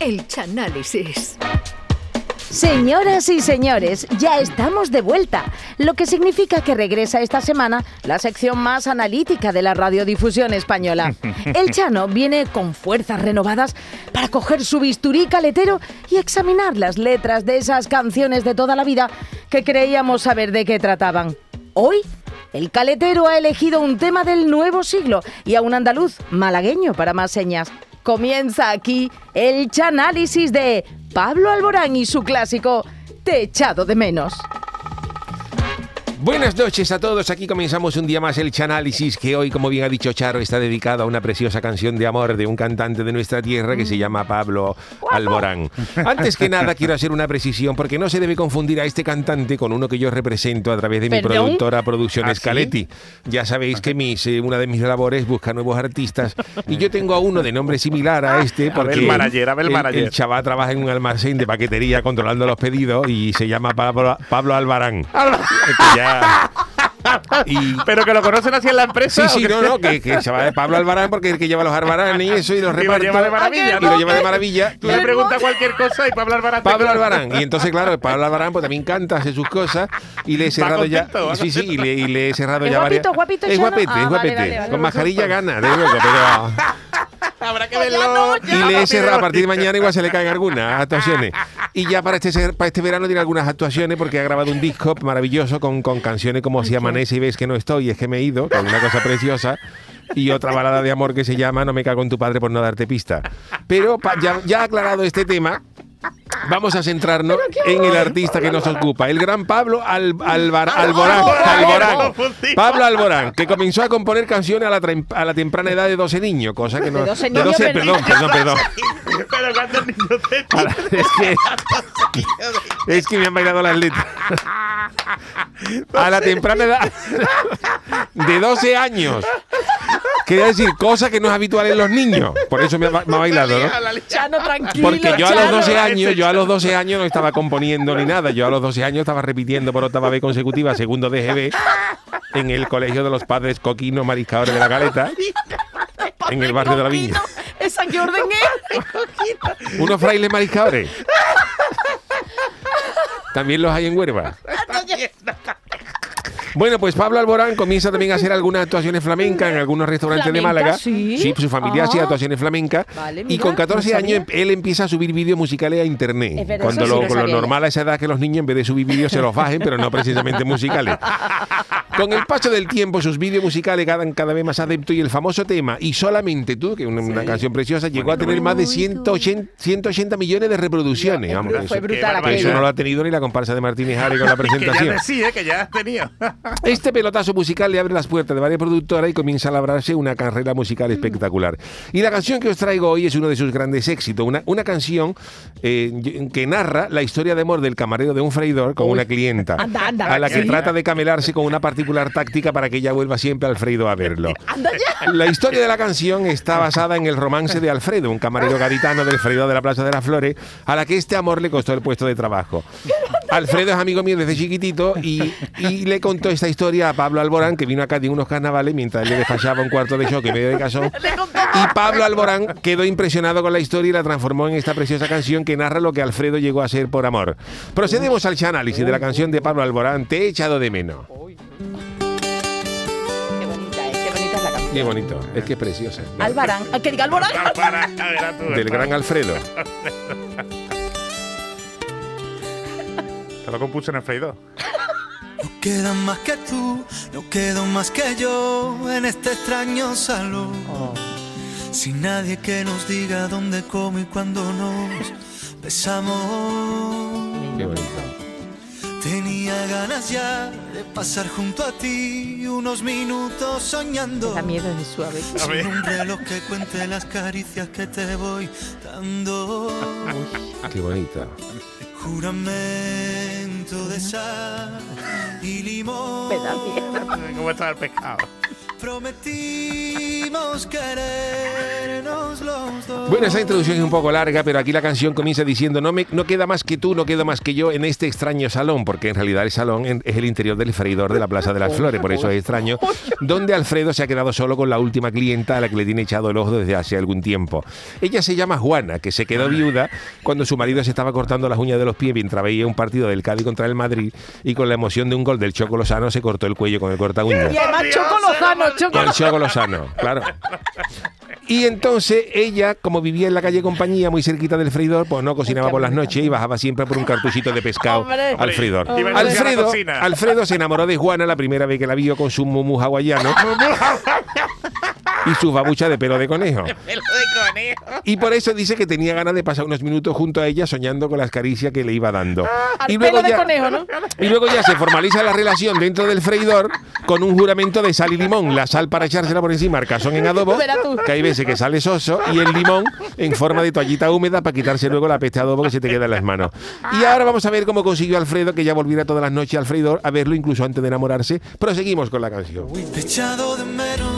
El Chanálisis. Señoras y señores, ya estamos de vuelta, lo que significa que regresa esta semana la sección más analítica de la radiodifusión española. El Chano viene con fuerzas renovadas para coger su bisturí caletero y examinar las letras de esas canciones de toda la vida que creíamos saber de qué trataban. Hoy, el caletero ha elegido un tema del nuevo siglo y a un andaluz malagueño para más señas. Comienza aquí el chanálisis de Pablo Alborán y su clásico Te echado de menos. Buenas noches a todos, aquí comenzamos un día más el Chanálisis, que hoy, como bien ha dicho Charo, está dedicado a una preciosa canción de amor de un cantante de nuestra tierra que se llama Pablo Alborán. Antes que nada, quiero hacer una precisión, porque no se debe confundir a este cantante con uno que yo represento a través de mi ¿Perdón? productora Producciones ¿Ah, sí? Caletti. Ya sabéis que mis, eh, una de mis labores busca nuevos artistas, y yo tengo a uno de nombre similar a este, porque Abel Manager, Abel el- Manager. el chaval trabaja en un almacén de paquetería controlando los pedidos y se llama Pablo, Pablo Albarán. Que ya- y, Pero que lo conocen así en la empresa. Sí, sí, no, no, que, chaval de Pablo Albarán, porque es el que lleva los Albaranes y eso, y los Y lo lleva de maravilla, Y lo lleva de maravilla. Tú le preguntas cualquier cosa y Pablo Albarán. Pablo. Albarán. Y entonces, claro, Pablo Albarán pues también canta, hace sus cosas y le he cerrado ya. contento, va Sí, sí, y le, y le he cerrado ¿Es ya guapito, varias. guapito, Es guapete, Ah, es vale, guapete. vale, vale. Con mascarilla gana, de luego, pero. Habrá que verlo. Y le he cerrado a partir de mañana, igual se le caen algunas actuaciones. Y ya para este, para este verano tiene algunas actuaciones porque ha grabado un disco maravilloso con, con canciones como Si amanece y ves que no estoy, es que me he ido, que es una cosa preciosa. Y otra balada de amor que se llama No me cago en tu padre por no darte pista. Pero pa- ya, ya aclarado este tema, vamos a centrarnos en el artista que nos ocupa, el gran Pablo Al- Alvar- Alborán. Alborán. Pablo Alborán, que comenzó a componer canciones a la, a la temprana edad de 12 niños, cosa que no. De 12 niños, perdón, perdón, perdón. Pero cuántos niños es que es que me han bailado las letras. A la temprana edad de 12 años. Quería decir, cosa que no es habitual en los niños. Por eso me ha, me ha bailado, ¿no? Chano, tranquilo. Porque yo a los Chano. 12 años, yo a los 12 años no estaba componiendo ni nada. Yo a los 12 años estaba repitiendo por octava vez consecutiva segundo DGB en el colegio de los padres coquinos mariscadores de la caleta, en el barrio de la Viña. ¿Esa qué orden es? Unos frailes mariscadores. También los hay en Huerva. Bueno, pues Pablo Alborán comienza también a hacer algunas actuaciones flamencas en algunos restaurantes de ¿Flamenca, Málaga. sí? su familia hacía Ah. actuaciones flamencas. Vale, y con 14 no años em- él empieza a subir vídeos musicales a internet. Es verdad, Cuando eso sí lo, lo lo normal a esa edad que los niños en vez de subir vídeos se los bajen, pero no precisamente musicales. Con el paso del tiempo, sus vídeos musicales ganan cada vez más adeptos y el famoso tema Y solamente tú, que es una, una canción preciosa, llegó a tener más de 180, 180 millones de reproducciones. Vamos, Fue eso- brutal que eso no lo ha tenido ni la comparsa de Martínez Harry con la Que ya presentación. sí, eh, que ya has tenido. Este pelotazo musical le abre las puertas de varias productoras y comienza a labrarse una carrera musical espectacular. Y la canción que os traigo hoy es uno de sus grandes éxitos, una, una canción eh, que narra la historia de amor del camarero de un freidor con una clienta, Anda, anda. a la que Sí. trata de camelarse con una particular táctica para que ella vuelva siempre al Alfredo a verlo. Anda ya. La historia de la canción está basada en el romance de Alfredo, un camarero gaditano del freidor de la Plaza de las Flores, a la que este amor le costó el puesto de trabajo. Alfredo es amigo mío desde chiquitito y, y le contó esta historia a Pablo Alborán, que vino acá de unos carnavales mientras le despachaba un cuarto de choque medio de casón. Y Pablo Alborán quedó impresionado con la historia y la transformó en esta preciosa canción que narra lo que Alfredo llegó a ser por amor. Procedemos al análisis de la canción de Pablo Alborán, Te he echado de menos. Qué bonita es, qué bonita es la canción. Qué bonito, es que es preciosa. Albarán, ah, que diga Alborán. Del gran Alfredo. Te lo compuso en el freidor. No quedan más que tú, no quedo más que yo en este extraño salón. Sin nadie que nos diga dónde, cómo y cuándo nos besamos. Qué bonito. Tenía ganas ya de pasar junto a ti unos minutos soñando. Da miedo es suave. A ver. Sin un reloj que cuente las caricias que te voy dando. Qué bonito. Juramento de sal y limón. Me da miedo. ¿Cómo está el pescado? Prometimos querernos. Bueno, esa introducción es un poco larga, pero aquí la canción comienza diciendo no, me, no queda más que tú, no queda más que yo en este extraño salón, porque en realidad el salón es el interior del freidor de la Plaza de las Flores, por eso es extraño, donde Alfredo se ha quedado solo con la última clienta a la que le tiene echado el ojo desde hace algún tiempo. Ella se llama Juana, que se quedó viuda cuando su marido se estaba cortando las uñas de los pies mientras veía un partido del Cádiz contra el Madrid y con la emoción de un gol del Choco Lozano se cortó el cuello con el corta uñas. Y además Choco Lozano. Choco Lozano, claro. Y entonces ella, como vivía en la calle Compañía, muy cerquita del freidor, pues no cocinaba por las noches y bajaba siempre por un cartuchito de pescado Hombre. al freidor. Hombre. Alfredo. Alfredo se enamoró de Juana la primera vez que la vio con su mumu hawaiano y sus babuchas de pelo de conejo. Conejo. Y por eso dice que tenía ganas de pasar unos minutos junto a ella soñando con las caricias que le iba dando. Al Y luego pelo de ya- conejo, ¿no? y luego ya se formaliza la relación dentro del freidor con un juramento de sal y limón. La sal para echársela por encima, el cazón en adobo, que hay veces que sale soso, y el limón en forma de toallita húmeda para quitarse luego la peste de adobo que se te queda en las manos. Y ahora vamos a ver cómo consiguió Alfredo que ya volviera todas las noches al freidor a verlo incluso antes de enamorarse. Proseguimos con la canción. Echado de menos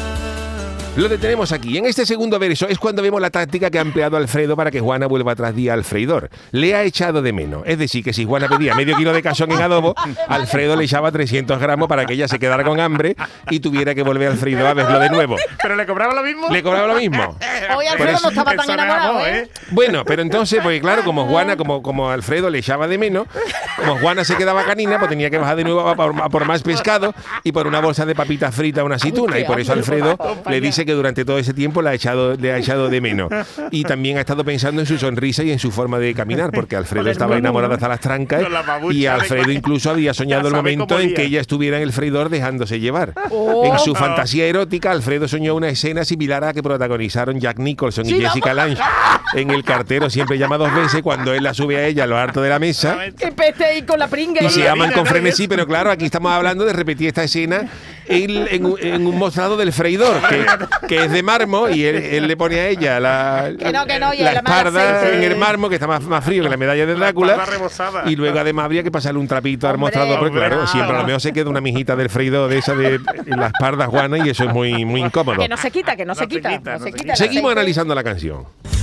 Lo detenemos aquí. En este segundo verso es cuando vemos la táctica que ha empleado Alfredo para que Juana vuelva tras día al freidor. Le ha echado de menos. Es decir, que si Juana pedía medio kilo de cazón en adobo, Alfredo le echaba 300 gramos para que ella se quedara con hambre y tuviera que volver al freidor a verlo de nuevo. ¿Pero le cobraba lo mismo? Le cobraba lo mismo. Hoy Alfredo eso- no estaba tan enamorado, amor, ¿eh? Bueno, pero entonces, pues claro, como Juana, como, como Alfredo le echaba de menos, como Juana se quedaba canina, pues tenía que bajar de nuevo a por, a por más pescado y por una bolsa de papitas fritas, una aceituna. Y por eso Alfredo le dice que durante todo ese tiempo le ha echado, le ha echado de menos. Y también ha estado pensando en su sonrisa y en su forma de caminar, porque Alfredo estaba enamorado hasta las trancas la y Alfredo incluso había soñado el momento en que ella estuviera en el freidor dejándose llevar. Oh. En su fantasía erótica, Alfredo soñó una escena similar a la que protagonizaron Jack Nicholson y Sí, Jessica Lange en El cartero siempre llama dos veces cuando él la sube a ella a lo harto de la mesa Que peste ahí con la pringa. y se la aman vida, con ¿no? frenesí, pero claro, aquí estamos hablando de repetir esta escena en, en un- en un mostrado del freidor, que, que es de mármol, y él, él le pone a ella la, Que no, que no, y la la mala espalda aceite. en el mármol, que está más, más frío que la medalla de La Drácula. Y luego además habría que pasarle un trapito al Hombre. mostrador, porque claro, siempre a lo mejor se queda una mijita del freidor de esa de la espalda Juana y eso es muy, muy incómodo. Que no se quita, que no, se, se quita, quita, no no se se quita. quita. el Seguimos analizando la canción.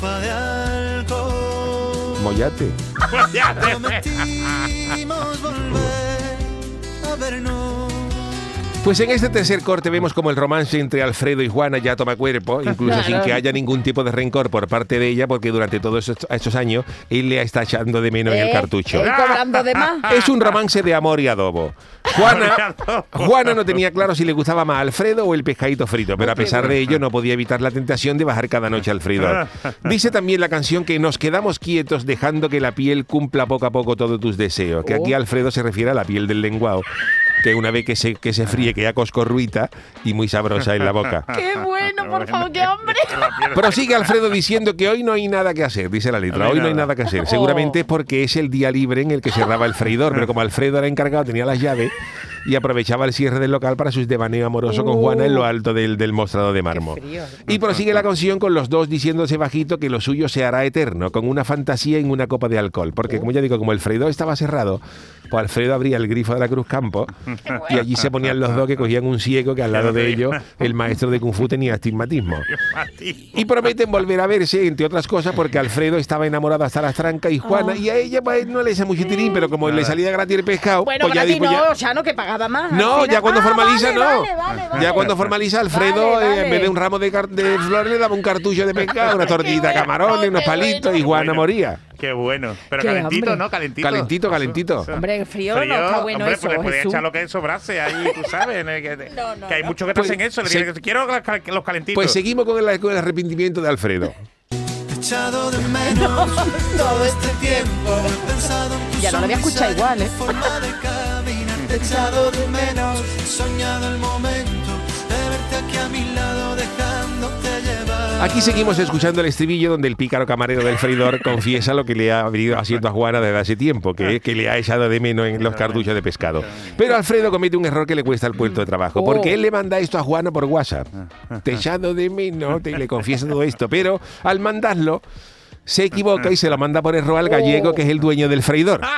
copa de alcohol. Mollate. Prometimos volver a vernos. Pues en este tercer corte vemos como el romance entre Alfredo y Juana ya toma cuerpo, incluso Claro. sin que haya ningún tipo de rencor por parte de ella, porque durante todos estos, estos años él le está echando de menos en el Eh, cartucho. de más. Es un romance de amor y adobo. Juana, Juana no tenía claro si le gustaba más Alfredo o el pescadito frito, pero a pesar de ello no podía evitar la tentación de bajar cada noche al freidor. Dice también la canción que nos quedamos quietos dejando que la piel cumpla poco a poco todos tus deseos, que aquí Oh. Alfredo se refiere a la piel del lenguado, que una vez que se, que se fríe queda coscorruita y muy sabrosa en la boca. Qué bueno, por favor, qué hambre. Prosigue Alfredo diciendo que hoy no hay nada que hacer, dice la letra. Hoy no hay nada. que hacer. Seguramente es porque es el día libre en el que cerraba el freidor, pero como Alfredo era encargado, tenía las llaves y aprovechaba el cierre del local para sus devaneos amorosos con Juana en lo alto del, del mostrador de mármol. Y prosigue la canción con los dos diciéndose bajito que lo suyo se hará eterno, con una fantasía en una copa de alcohol. Porque, como ya digo, como el freidor estaba cerrado, pues Alfredo abría el grifo de la Cruz Campo y allí se ponían los dos que cogían un ciego que al lado de ellos el maestro de Kung Fu tenía astigmatismo. Y prometen volver a verse, entre otras cosas, porque Alfredo estaba enamorado hasta las trancas y Juana, y a ella pues, no le hace mucho tirín, pero como le salía gratis el pescado, Bueno, pues ya gratis dijo, ya- no, ya no, que pagaba más. no, ya cuando Ah, formaliza, vale, no. vale, vale, vale. Ya cuando formaliza Alfredo, Vale, eh, en vez de un ramo de, flores, le daba un cartucho de pescado, una tortillita de camarones, unos palitos, bueno. y Juana Bueno. moría. Qué bueno. Pero Qué calentito, hambre. ¿no? Calentito. Calentito, calentito. Hombre, frío, no está bueno hombre, eso, pues le podía Jesús. echar lo que sobrase ahí, tú sabes. que, No, no, que hay no. muchos que te Pues, hacen eso. Le se- dicen, quiero los cal- los calentitos. Pues seguimos con el, con el arrepentimiento de Alfredo. Echado de menos todo este tiempo. He pensado en tu Ya no lo había escuchado igual, ¿eh? forma de caminar. Echado de menos, he soñado el momento Aquí seguimos escuchando el estribillo donde el pícaro camarero del freidor confiesa lo que le ha venido haciendo a Juana desde hace tiempo, que es que le ha echado de menos en los cartuchos de pescado. Pero Alfredo comete un error que le cuesta el puesto de trabajo, porque Oh. él le manda esto a Juana por WhatsApp. Te he echado de menos, te le confiesa todo esto, pero al mandarlo se equivoca y se lo manda por error al gallego, que es el dueño del freidor.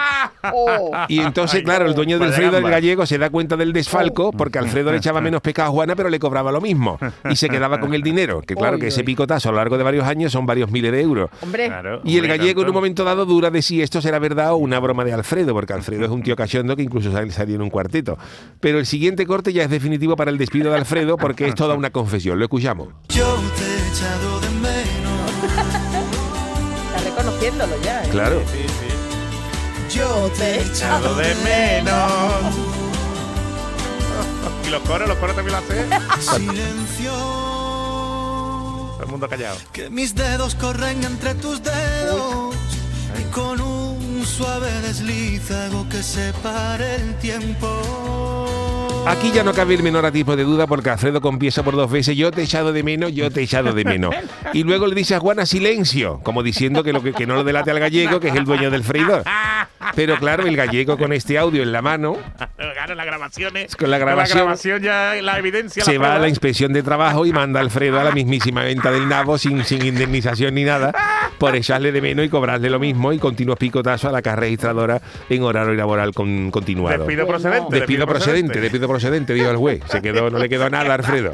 Oh. Y entonces, claro, el dueño del freidor, el gallego, se da cuenta del desfalco porque Alfredo le echaba menos pescado a Juana, pero le cobraba lo mismo. Y se quedaba con el dinero. Que claro, que ese picotazo a lo largo de varios años son varios miles de euros. Hombre, Claro, Y el gallego en un momento dado dura de si esto será verdad o una broma de Alfredo, porque Alfredo es un tío cachondo que incluso sal- salió en un cuarteto. Pero el siguiente corte ya es definitivo para el despido de Alfredo porque es toda una confesión. Lo escuchamos. Yo te he echado ya. ¿eh? Claro. Yo te he echado de menos. Y los coros, los coros también lo hacen. silencio. Todo el mundo callado. Que mis dedos corren entre tus dedos y con un suave desliz hago que se pare el tiempo. Aquí ya no cabe el menor atisbo de duda porque Alfredo confiesa por dos veces, yo te he echado de menos, yo te he echado de menos. Y luego le dice a Juana silencio, como diciendo que, que no lo delate al gallego, que es el dueño del freidor. Pero claro, el gallego con este audio en la mano Claro, las grabaciones. Con la grabación- grabación ya, la evidencia. se la va a la inspección de trabajo y manda a Alfredo a la mismísima venta del nabo sin, sin indemnización ni nada por echarle de menos y cobrarle lo mismo y continuos picotazos a la caja registradora en horario laboral con, continuado. Despido procedente. Despido procedente, despido procedente, dijo el juez. Se quedó, no le quedó nada a Alfredo.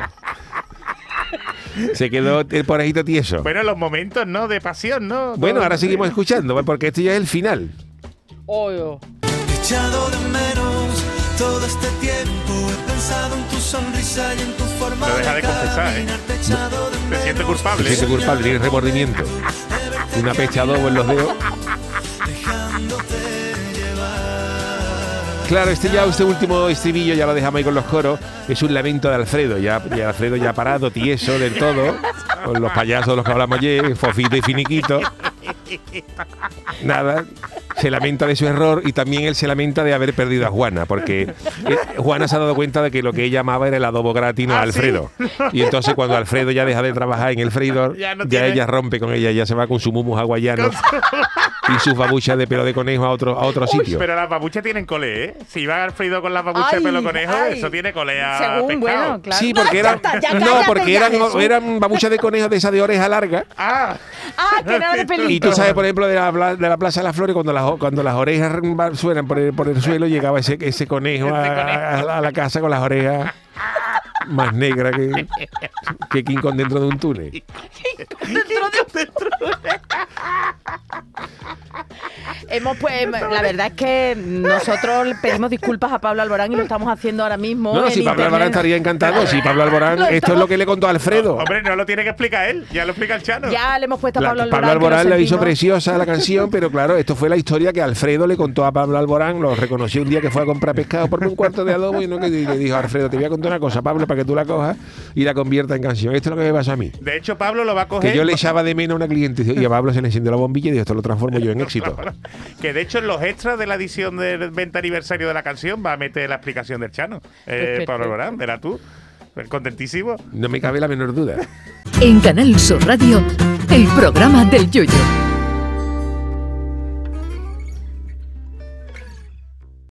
Se quedó el porejito tieso. Bueno, los momentos, ¿no? De pasión, ¿no? Bueno, ahora seguimos escuchando, porque este ya es el final. He echado de menos todo este tiempo. He pensado en tu sonrisa y en tu forma Pero deja de confesar, ¿eh? Te echado de Te sientes culpable. Se siente culpable, tiene remordimiento. Una pecha en los dedos. Dejándote llevar. Claro, este ya, este último estribillo, ya lo dejamos ahí con los coros, es un lamento de Alfredo, ya, ya Alfredo ya parado, tieso del todo, con los payasos de los que hablamos ayer, fofito y finiquito. Nada, se lamenta de su error y también él se lamenta de haber perdido a Juana, porque eh, Juana se ha dado cuenta de que lo que ella amaba era el adobo gratis, no a ¿Ah, sí? Alfredo. Y entonces cuando Alfredo ya deja de trabajar en el freidor, Ya no ella rompe con ella, ya se va con su mumus hawaiano y sus babuchas de pelo de conejo a otro, a otro sitio. Pero las babuchas tienen colé, ¿eh? Si va Alfredo con las babuchas de pelo conejo, ay. eso tiene colé a Según, pescado. bueno, claro. Sí, No, porque eran, no, porque eran, eran babuchas de conejo de esa de oreja larga. Ah, Ah, que era de pelito. Y tú sabes, por ejemplo, de la, de la Plaza de las Flores, cuando las, cuando las orejas suenan por el, por el suelo, llegaba ese, ese conejo a, a- a la casa con las orejas más negras que, que King Kong dentro de un túnel. Hemos, pues, la verdad es que nosotros le pedimos disculpas a Pablo Alborán y lo estamos haciendo ahora mismo. No, en si Pablo. Alborán estaría encantado. Si Pablo Alborán, esto es lo que le contó a Alfredo. hombre, no lo tiene que explicar él, ya lo explica el Chano. Ya le hemos puesto a Pablo Alborán. Pablo Alborán le hizo preciosa la canción, pero claro, esto fue la historia que Alfredo le contó a Pablo Alborán, lo reconoció un día que fue a comprar pescado por un cuarto de adobo y no que le dijo Alfredo, te voy a contar una cosa, Pablo, para que tú la cojas y la convierta en canción. Esto es lo que me pasó a mí. De hecho, Pablo lo va a coger. Que yo le echaba de menos a una cliente y a Pablo se le encendió la bombilla y dijo, esto lo transformo yo en éxito. Que de hecho en los extras de la edición del 20 aniversario de la canción va a meter la explicación del Chano. Eh. Pablo Alborán, verás tú. Contentísimo. No me cabe la menor duda. En Canal Sur Radio, el programa del Yoyo.